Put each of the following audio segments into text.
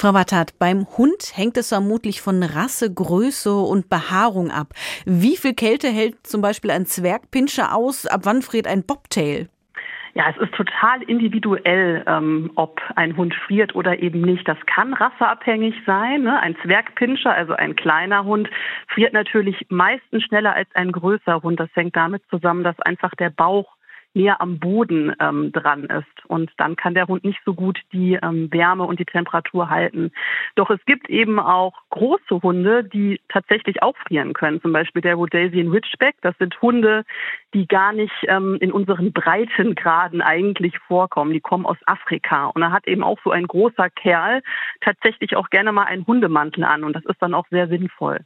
Frau Wattat, beim Hund hängt es vermutlich von Rasse, Größe und Behaarung ab. Wie viel Kälte hält zum Beispiel ein Zwergpinscher aus? Ab wann friert ein Bobtail? Ja, es ist total individuell, ähm, ob ein Hund friert oder eben nicht. Das kann rasseabhängig sein. Ne? Ein Zwergpinscher, also ein kleiner Hund, friert natürlich meistens schneller als ein größer Hund. Das hängt damit zusammen, dass einfach der Bauch näher am Boden ähm, dran ist. Und dann kann der Hund nicht so gut die ähm, Wärme und die Temperatur halten. Doch es gibt eben auch große Hunde, die tatsächlich auch frieren können. Zum Beispiel der Rhodesian Ridgeback. Das sind Hunde, die gar nicht ähm, in unseren Breitengraden eigentlich vorkommen. Die kommen aus Afrika. Und da hat eben auch so ein großer Kerl tatsächlich auch gerne mal einen Hundemantel an. Und das ist dann auch sehr sinnvoll.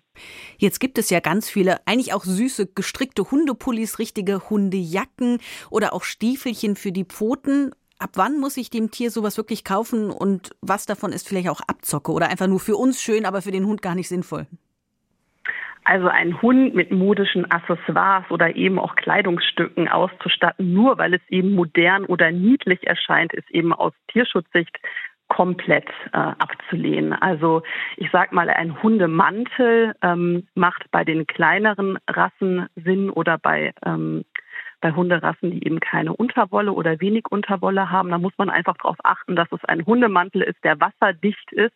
Jetzt gibt es ja ganz viele, eigentlich auch süße gestrickte Hundepullis, richtige Hundejacken oder auch Stiefelchen für die Pfoten. Ab wann muss ich dem Tier sowas wirklich kaufen und was davon ist vielleicht auch Abzocke oder einfach nur für uns schön, aber für den Hund gar nicht sinnvoll? Also ein Hund mit modischen Accessoires oder eben auch Kleidungsstücken auszustatten, nur weil es eben modern oder niedlich erscheint, ist eben aus Tierschutzsicht komplett äh, abzulehnen. Also ich sag mal, ein Hundemantel ähm, macht bei den kleineren Rassen Sinn oder bei ähm, bei Hunderassen, die eben keine Unterwolle oder wenig Unterwolle haben. Da muss man einfach darauf achten, dass es ein Hundemantel ist, der wasserdicht ist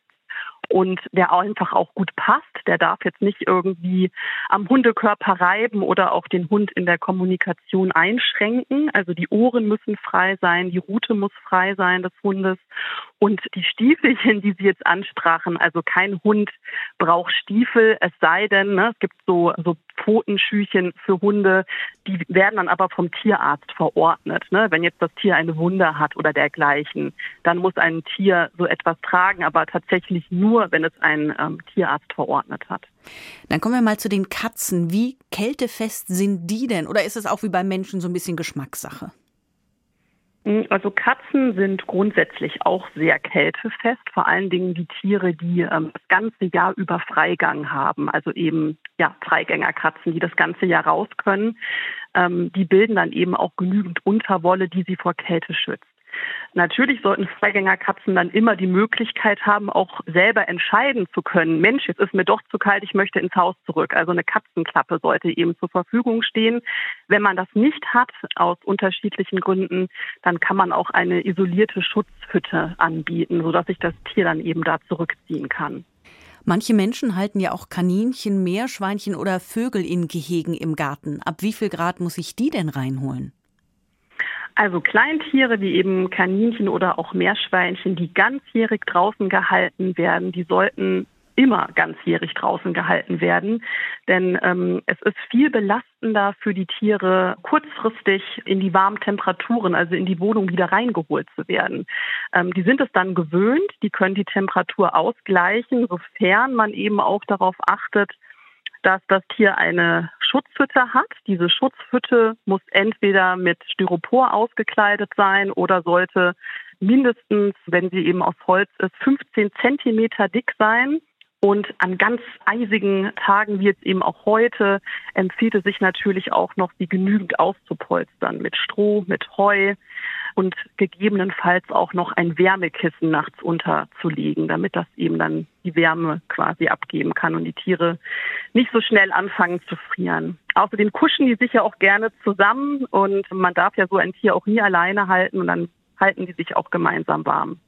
und der einfach auch gut passt. Der darf jetzt nicht irgendwie am Hundekörper reiben oder auch den Hund in der Kommunikation einschränken. Also die Ohren müssen frei sein, die Rute muss frei sein des Hundes und die Stiefelchen, die Sie jetzt ansprachen, also kein Hund braucht Stiefel, es sei denn, ne, es gibt so, so Pfotenschüchen für Hunde, die werden dann aber vom Tierarzt verordnet. Ne? Wenn jetzt das Tier eine Wunde hat oder dergleichen, dann muss ein Tier so etwas tragen, aber tatsächlich nur, wenn es ein ähm, Tierarzt verordnet hat. Dann kommen wir mal zu den Katzen. Wie kältefest sind die denn? Oder ist es auch wie beim Menschen so ein bisschen Geschmackssache? Hm, also Katzen sind grundsätzlich auch sehr kältefest, vor allen Dingen die Tiere, die ähm, das ganze Jahr über Freigang haben, also eben ja Freigängerkatzen, die das ganze Jahr raus können. Ähm, die bilden dann eben auch genügend Unterwolle, die sie vor Kälte schützt. Natürlich sollten Freigängerkatzen dann immer die Möglichkeit haben, auch selber entscheiden zu können, Mensch, jetzt ist mir doch zu kalt, ich möchte ins Haus zurück. Also eine Katzenklappe sollte eben zur Verfügung stehen. Wenn man das nicht hat, aus unterschiedlichen Gründen, dann kann man auch eine isolierte Schutzhütte anbieten, sodass sich das Tier dann eben da zurückziehen kann. Manche Menschen halten ja auch Kaninchen, Meerschweinchen oder Vögel in Gehegen im Garten. Ab wie viel Grad muss ich die denn reinholen? Also Kleintiere wie eben Kaninchen oder auch Meerschweinchen, die ganzjährig draußen gehalten werden, die sollten immer ganzjährig draußen gehalten werden. Denn ähm, es ist viel belastender für die Tiere, kurzfristig in die warmen Temperaturen, also in die Wohnung wieder reingeholt zu werden. Ähm, die sind es dann gewöhnt, die können die Temperatur ausgleichen, sofern man eben auch darauf achtet, dass das Tier eine Schutzhütte hat. Diese Schutzhütte muss entweder mit Styropor ausgekleidet sein oder sollte mindestens, wenn sie eben aus Holz ist, 15 Zentimeter dick sein. Und an ganz eisigen Tagen, wie jetzt eben auch heute, empfiehlt es sich natürlich auch noch, sie genügend auszupolstern mit Stroh, mit Heu und gegebenenfalls auch noch ein Wärmekissen nachts unterzulegen, damit das eben dann die Wärme quasi abgeben kann und die Tiere nicht so schnell anfangen zu frieren. Außerdem kuschen die sich ja auch gerne zusammen und man darf ja so ein Tier auch nie alleine halten und dann halten die sich auch gemeinsam warm.